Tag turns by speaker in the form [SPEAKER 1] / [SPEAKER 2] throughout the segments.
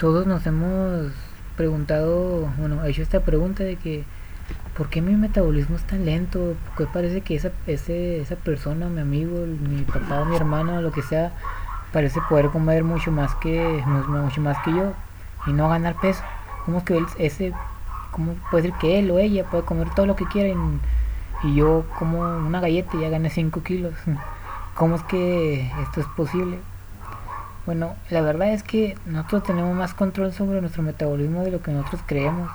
[SPEAKER 1] todos nos hemos preguntado, bueno, hecho esta pregunta de que ¿por qué mi metabolismo es tan lento? ¿Por qué parece que esa, ese, esa persona, mi amigo, mi papá, mi hermano, lo que sea, parece poder comer mucho más que mucho más que yo y no ganar peso? ¿Cómo es que él, ese, cómo puede ser que él o ella puede comer todo lo que quiera y, yo como una galleta y ya gane 5 kilos? ¿Cómo es que esto es posible? Bueno, la verdad es que nosotros tenemos más control sobre nuestro metabolismo de lo que nosotros creemos.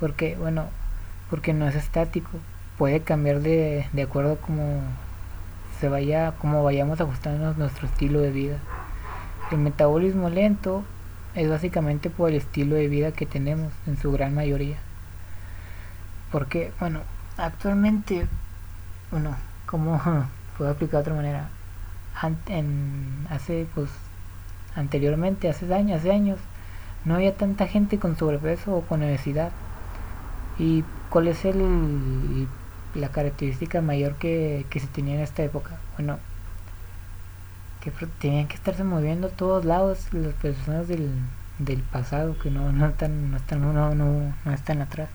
[SPEAKER 1] Porque, bueno, porque no es estático. Puede cambiar de, de acuerdo como se vaya, como vayamos ajustando nuestro estilo de vida. El metabolismo lento es básicamente por el estilo de vida que tenemos en su gran mayoría. Porque, bueno, actualmente, bueno, como puedo explicar de otra manera, hace pues anteriormente, hace años, hace años, no había tanta gente con sobrepeso o con obesidad. ¿Y cuál es el, la característica mayor que, se tenía en esta época? Bueno, que tenían que estarse moviendo a todos lados las personas del, del pasado que no, no, están, no, están, no, no, no están atrás.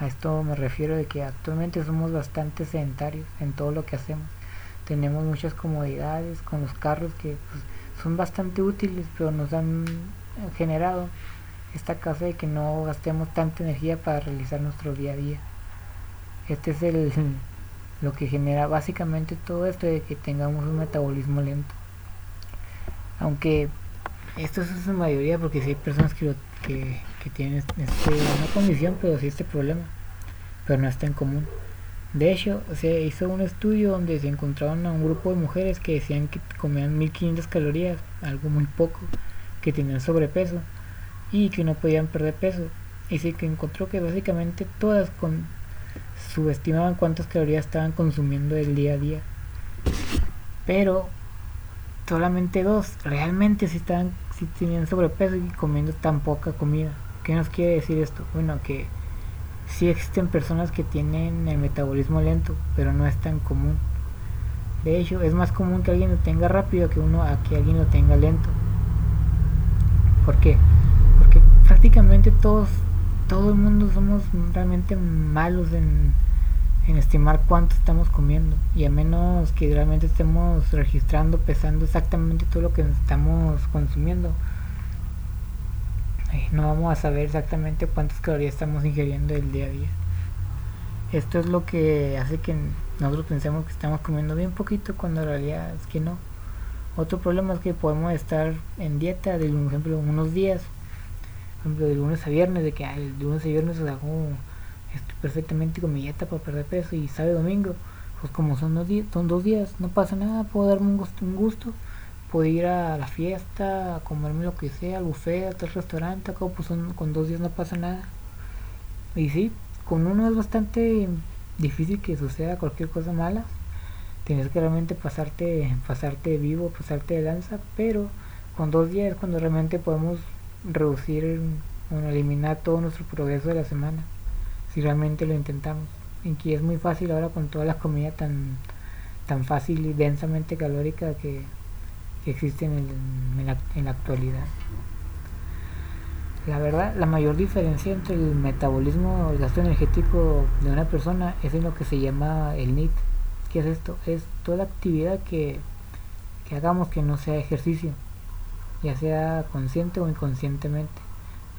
[SPEAKER 1] A esto me refiero de que actualmente somos bastante sedentarios en todo lo que hacemos. Tenemos muchas comodidades con los carros que pues, son bastante útiles, pero nos han generado esta casa de que no gastemos tanta energía para realizar nuestro día a día. Este es el lo que genera básicamente todo esto de que tengamos un metabolismo lento. Aunque esto es su mayoría porque si hay personas que, que, que tienen este, una condición pero sí este problema, pero no está en común. De hecho, se hizo un estudio donde se encontraron a un grupo de mujeres que decían que comían 1500 calorías, algo muy poco, que tenían sobrepeso y que no podían perder peso. Y que encontró que básicamente todas con subestimaban cuántas calorías estaban consumiendo el día a día. Pero solamente dos realmente si estaban si tenían sobrepeso y comiendo tan poca comida. ¿Qué nos quiere decir esto? Bueno, que sí existen personas que tienen el metabolismo lento, pero no es tan común. De hecho, es más común que alguien lo tenga rápido que uno a que alguien lo tenga lento. ¿Por qué? Porque prácticamente todos, todo el mundo somos realmente malos en, en estimar cuánto estamos comiendo. Y a menos que realmente estemos registrando, pesando exactamente todo lo que estamos consumiendo, no vamos a saber exactamente cuántas calorías estamos ingiriendo el día a día. Esto es lo que hace que nosotros pensemos que estamos comiendo bien poquito cuando en realidad es que no. Otro problema es que podemos estar en dieta de, por ejemplo, unos días, por ejemplo, de lunes a viernes, de que el lunes a viernes hago estoy perfectamente con mi dieta para perder peso y sabe domingo, pues como son dos días, son dos días, no pasa nada, puedo darme un gusto, un gusto puedo ir a la fiesta, a comerme lo que sea, al buffet, al restaurante, acá pues con dos días no pasa nada. Y sí, con uno es bastante difícil que suceda cualquier cosa mala. Tienes que realmente pasarte, pasarte vivo, pasarte de lanza, pero con dos días es cuando realmente podemos reducir, bueno, eliminar todo nuestro progreso de la semana, si realmente lo intentamos. Y que es muy fácil ahora con toda la comida tan, tan fácil y densamente calórica que que existen en, la, en la actualidad. La verdad, la mayor diferencia entre el metabolismo el gasto energético de una persona es en lo que se llama el NIT. ¿Qué es esto? Es toda actividad que, que hagamos que no sea ejercicio, ya sea consciente o inconscientemente.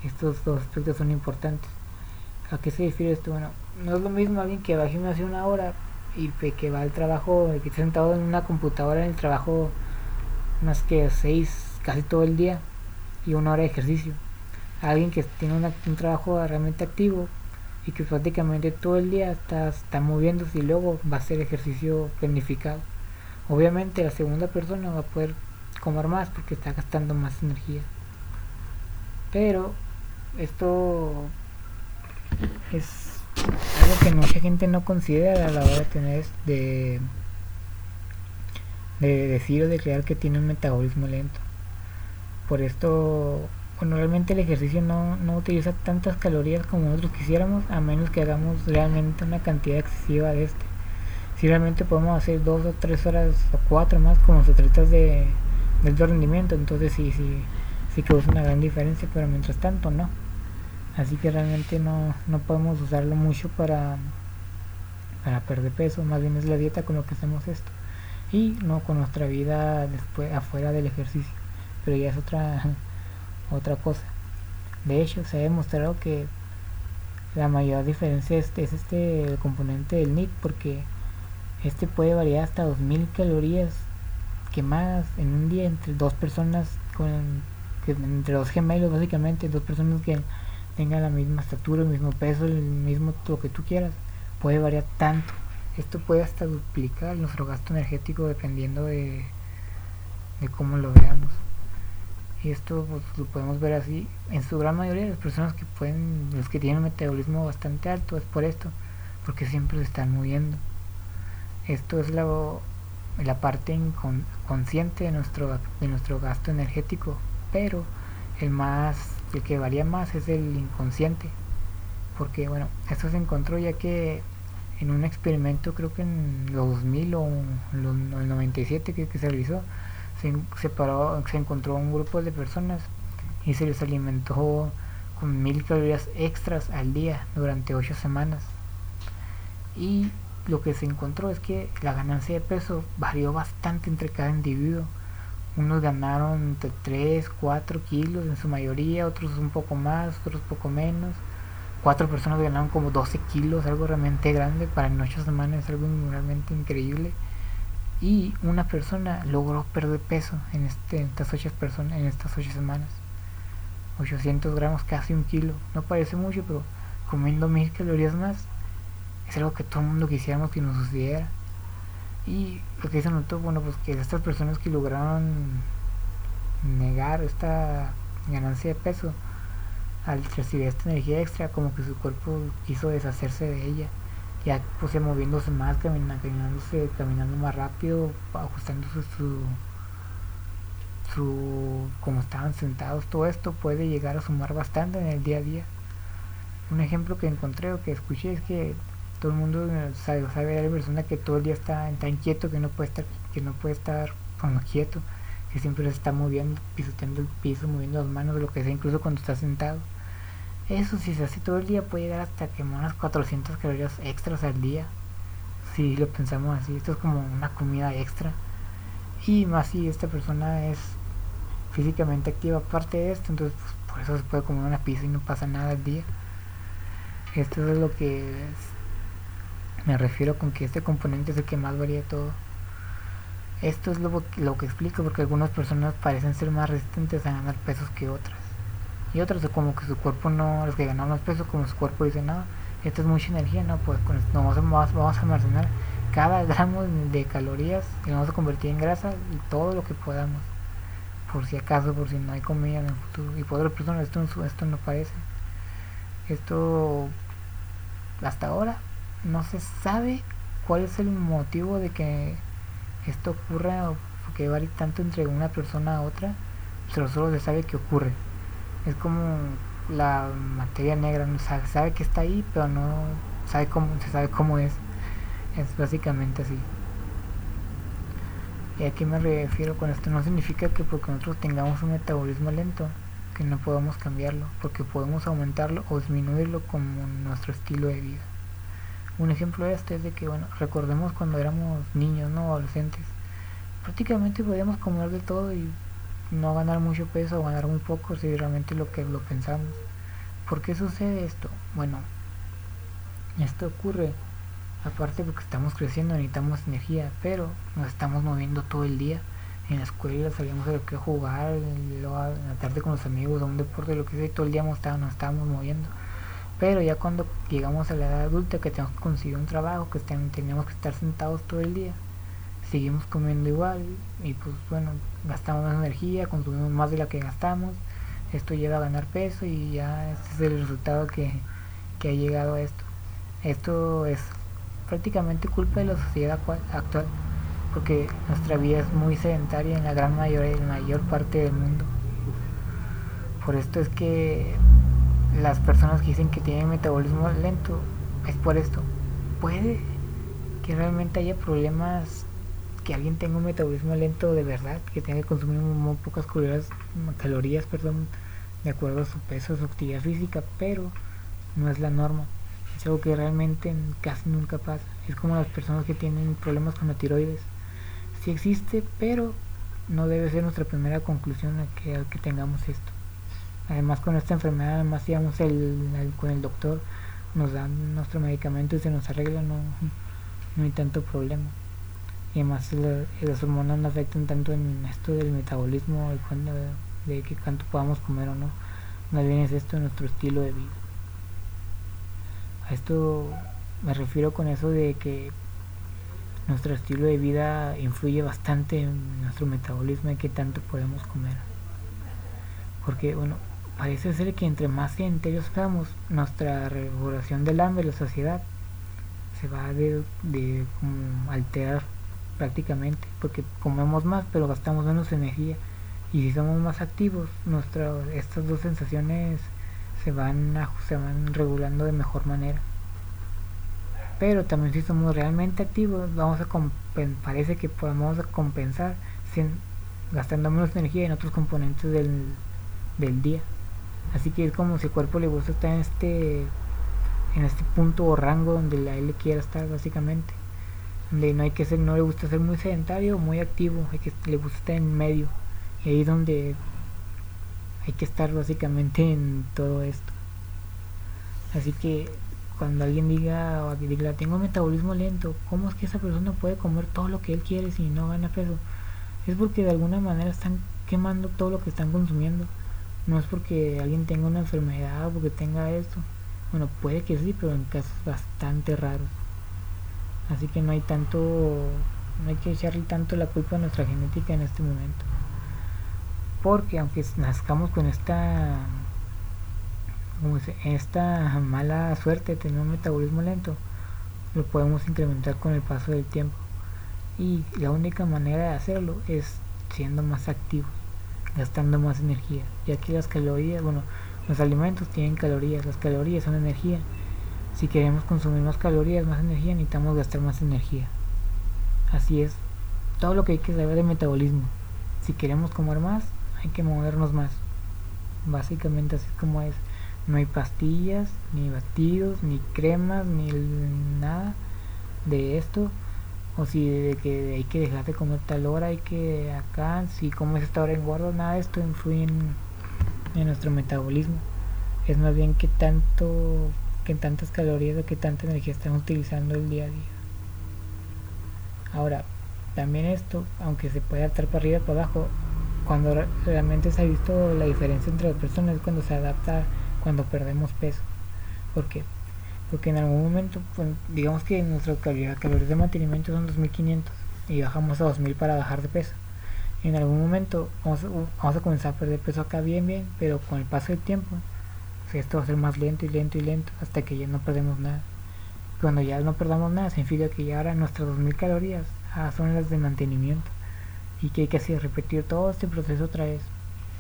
[SPEAKER 1] Estos dos aspectos son importantes. ¿A qué se refiere esto? Bueno, no es lo mismo alguien que va gimnasio una hora y que va al trabajo, que está sentado en una computadora en el trabajo unas que seis casi todo el día y una hora de ejercicio. Alguien que tiene un trabajo realmente activo y que prácticamente todo el día está, está moviéndose y luego va a hacer ejercicio planificado. Obviamente la segunda persona va a poder comer más porque está gastando más energía. Pero esto es algo que mucha gente no considera a la hora de tener de de decir o de crear que tiene un metabolismo lento. Por esto, bueno, realmente el ejercicio no, no utiliza tantas calorías como nosotros quisiéramos, a menos que hagamos realmente una cantidad excesiva de este. Si realmente podemos hacer dos o tres horas o cuatro más como se trata de, de rendimiento, entonces sí, sí, sí que es una gran diferencia, pero mientras tanto no. Así que realmente no, no podemos usarlo mucho para, para perder peso, más bien es la dieta con lo que hacemos esto. Y no con nuestra vida después afuera del ejercicio, pero ya es otra, otra cosa. De hecho, se ha demostrado que la mayor diferencia es, es este el componente del NIT porque este puede variar hasta 2000 calorías quemadas en un día entre dos personas con entre dos gemelos básicamente dos personas que tengan la misma estatura el mismo peso el mismo lo que tú quieras puede variar tanto esto puede hasta duplicar nuestro gasto energético dependiendo de, de cómo lo veamos. Y esto pues, lo podemos ver así. En su gran mayoría las personas que pueden los que tienen un metabolismo bastante alto es por esto porque siempre se están moviendo. Esto es la, la parte inconsciente de nuestro de nuestro gasto energético pero el más el que varía más es el inconsciente porque bueno esto se encontró ya que en un experimento creo que en los 2000 o en el 97 que, que se realizó se, separó, se encontró un grupo de personas y se les alimentó con mil calorías extras al día durante ocho semanas. Y lo que se encontró es que la ganancia de peso varió bastante entre cada individuo. Unos ganaron entre 3, 4 kilos en su mayoría, otros un poco más, otros poco menos. Cuatro personas ganaron como 12 kilos, algo realmente grande para en 8 semanas, algo realmente increíble. Y una persona logró perder peso en, este, estas ocho personas en estas ocho semanas. 800 gramos casi un kilo. No parece mucho pero comiendo mil calorías más es algo que todo el mundo quisiéramos que nos sucediera. Y lo que se notó bueno pues que estas personas que lograron negar esta ganancia de peso al recibir esta energía extra como que su cuerpo quiso deshacerse de ella ya pues moviéndose más, caminando, caminándose, caminando más rápido, ajustándose su, su, como estaban sentados, todo esto puede llegar a sumar bastante en el día a día. Un ejemplo que encontré o que escuché es que todo el mundo sabe, sabe de la persona que todo el día está tan quieto que no puede estar, que no puede estar como quieto, que siempre se está moviendo, pisoteando el piso, moviendo las manos, lo que sea, incluso cuando está sentado eso si se hace todo el día puede llegar hasta quemar unas 400 calorías extras al día. Si lo pensamos así, esto es como una comida extra. Y más si esta persona es físicamente activa aparte de esto, entonces pues, por eso se puede comer una pizza y no pasa nada al día. Esto es lo que me refiero con que este componente es el que más varía todo. Esto es lo, lo que explico porque algunas personas parecen ser más resistentes a ganar pesos que otras y otros como que su cuerpo no, los que ganan más peso, como su cuerpo dice, no, esto es mucha energía, no, pues con esto vamos, a, vamos a almacenar cada gramo de calorías y lo vamos a convertir en grasa y todo lo que podamos, por si acaso, por si no hay comida en el futuro. Y por otras personas esto, esto no parece. Esto, hasta ahora, no se sabe cuál es el motivo de que esto ocurra o que varía tanto entre una persona a otra, pero solo se sabe que ocurre es como la materia negra, no sabe, sabe que está ahí, pero no sabe cómo, se sabe cómo es. Es básicamente así. ¿Y a qué me refiero con esto? No significa que porque nosotros tengamos un metabolismo lento, que no podamos cambiarlo, porque podemos aumentarlo o disminuirlo como nuestro estilo de vida. Un ejemplo de esto es de que, bueno, recordemos cuando éramos niños, no adolescentes, prácticamente podíamos comer de todo y no ganar mucho peso o ganar muy poco si realmente lo que lo pensamos. ¿Por qué sucede esto? Bueno, esto ocurre aparte porque estamos creciendo, necesitamos energía, pero nos estamos moviendo todo el día. En la escuela salíamos a lo que jugar, luego en la tarde con los amigos, a un deporte, lo que sea, y todo el día nos estábamos moviendo. Pero ya cuando llegamos a la edad adulta, que tenemos que conseguir un trabajo, que tenemos que estar sentados todo el día, seguimos comiendo igual y pues bueno, gastamos más energía, consumimos más de la que gastamos, esto lleva a ganar peso y ya este es el resultado que, que ha llegado a esto. Esto es prácticamente culpa de la sociedad actual, porque nuestra vida es muy sedentaria en la gran mayoría, en la mayor parte del mundo. Por esto es que las personas que dicen que tienen metabolismo lento es por esto. Puede que realmente haya problemas que alguien tenga un metabolismo lento de verdad, que tenga que consumir muy pocas calorías perdón, de acuerdo a su peso, su actividad física, pero no es la norma. Es algo que realmente casi nunca pasa. Es como las personas que tienen problemas con la tiroides. Sí existe, pero no debe ser nuestra primera conclusión a que, tengamos esto. Además con esta enfermedad, además íbamos el, con el doctor, nos dan nuestro medicamento y se nos arregla, no, no hay tanto problema. Y además las hormonas no afectan tanto en esto del metabolismo, de, de que cuánto podamos comer o no. Más bien es esto nuestro estilo de vida. A esto me refiero con eso de que nuestro estilo de vida influye bastante en nuestro metabolismo y qué tanto podemos comer. Porque, bueno, parece ser que entre más sedentarios seamos, nuestra regulación del hambre, la saciedad, se va de, de alterar prácticamente, porque comemos más pero gastamos menos energía. Y si somos más activos, nuestra, estas dos sensaciones se van, se van regulando de mejor manera. Pero también si somos realmente activos, vamos a parece que podemos compensar sin, gastando menos energía en otros componentes del, del día. Así que es como si el cuerpo le gusta estar en este en este punto o rango donde la él quiera estar básicamente. Donde no hay que ser, no le gusta ser muy sedentario muy activo, hay que le gusta estar en medio. Y ahí es donde hay que estar básicamente en todo esto. Así que cuando alguien diga o diga tengo metabolismo lento, ¿cómo es que esa persona puede comer todo lo que él quiere si no gana peso? Es porque de alguna manera están quemando todo lo que están consumiendo. No es porque alguien tenga una enfermedad o porque tenga esto. Bueno, puede que sí, pero en casos bastante raros. Así que no hay tanto, no hay que echarle tanto la culpa a nuestra genética en este momento. Porque aunque nazcamos con esta como esta mala suerte de tener un metabolismo lento, lo podemos incrementar con el paso del tiempo. Y la única manera de hacerlo es siendo más activos, gastando más energía. Y aquí las calorías, bueno, los alimentos tienen calorías, las calorías son energía. Si queremos consumir más calorías, más energía, necesitamos gastar más energía. Así es, todo lo que hay que saber de metabolismo. Si queremos comer más, hay que movernos más. Básicamente así es como es. No hay pastillas, ni batidos, ni cremas, ni nada de esto. O si de que hay que dejar de comer tal hora, hay que acá, si comes esta hora engordo, nada de esto influye en, nuestro metabolismo. Es más bien que tanto, que tantas calorías o que tanta energía estamos utilizando el día a día. Ahora, también esto, aunque se puede adaptar para arriba y para abajo, cuando realmente se ha visto la diferencia entre las personas es cuando se adapta cuando perdemos peso. ¿Por qué? Porque en algún momento, pues, digamos que nuestra calidad, calorías de mantenimiento son 2500 y bajamos a 2000 para bajar de peso. En algún momento vamos, vamos a comenzar a perder peso acá bien, bien, pero con el paso del tiempo, esto va a ser más lento y lento y lento hasta que ya no perdemos nada. Cuando ya no perdamos nada, significa que ya ahora nuestras 2000 calorías ah, son las de mantenimiento. Y que hay que hacer repetir todo este proceso otra vez.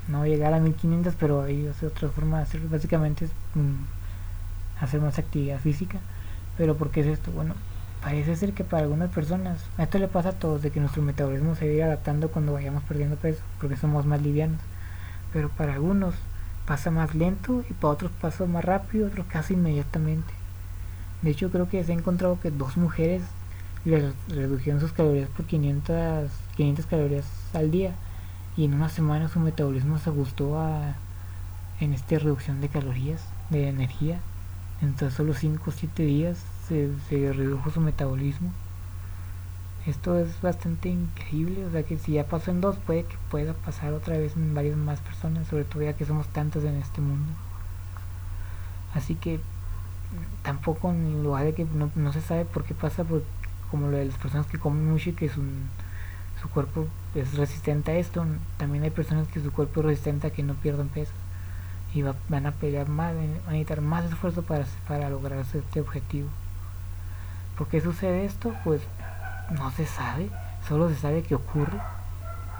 [SPEAKER 1] No llegar a 1500 pero hay otra forma de hacerlo. Básicamente es mm, hacer más actividad física. Pero ¿por qué es esto? bueno parece ser que para algunas personas esto le pasa a todos de que nuestro metabolismo se va adaptando cuando vayamos perdiendo peso porque somos más livianos. Pero para algunos pasa más lento y para otros pasa más rápido otros casi inmediatamente de hecho creo que se ha encontrado que dos mujeres les redujeron sus calorías por 500 500 calorías al día y en una semana su metabolismo se ajustó a en esta reducción de calorías, de energía. En solo 5 o 7 días se, redujo su metabolismo. Esto es bastante increíble, o sea que si ya pasó en dos, puede que pueda pasar otra vez en varias más personas, sobre todo ya que somos tantos en este mundo. Así que tampoco en lugar de que no, se sabe por qué pasa, como lo de las personas que comen mucho y que su, su cuerpo es resistente a esto. También hay personas que su cuerpo es resistente a que no pierdan peso y van a pelear más, van a necesitar más esfuerzo para, para lograr este objetivo. ¿Por qué sucede esto? Pues no se sabe, solo se sabe que ocurre.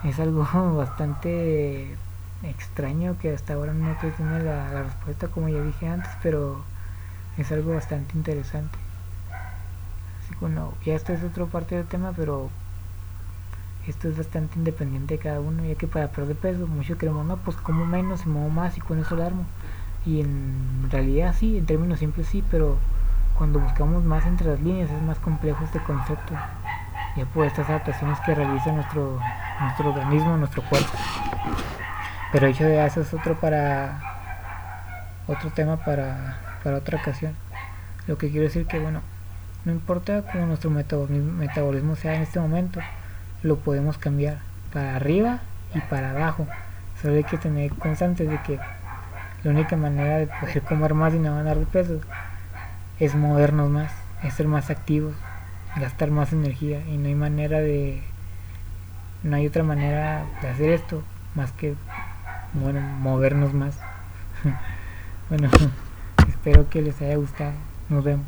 [SPEAKER 1] Es algo bastante extraño que hasta ahora no tiene la, la respuesta como ya dije antes, pero es algo bastante interesante. Así que bueno, ya esta es otra parte del tema, pero esto es bastante independiente de cada uno, ya que para perder peso muchos creemos, no, pues como menos y muevo más y con eso lo armo. Y en realidad sí, en términos simples sí, pero cuando buscamos más entre las líneas es más complejo este concepto, ya por estas adaptaciones que realiza nuestro, nuestro organismo, nuestro cuerpo. Pero hecho de eso es otro para otro tema para, para otra ocasión. Lo que quiero decir que bueno, no importa cómo nuestro metabolismo sea en este momento, lo podemos cambiar para arriba y para abajo. Solo hay que tener constante de que la única manera de poder comer más y no ganar de peso es movernos más, es ser más activos, gastar más energía y no hay manera de no hay otra manera de hacer esto más que bueno, movernos más. bueno, espero que les haya gustado. Nos vemos.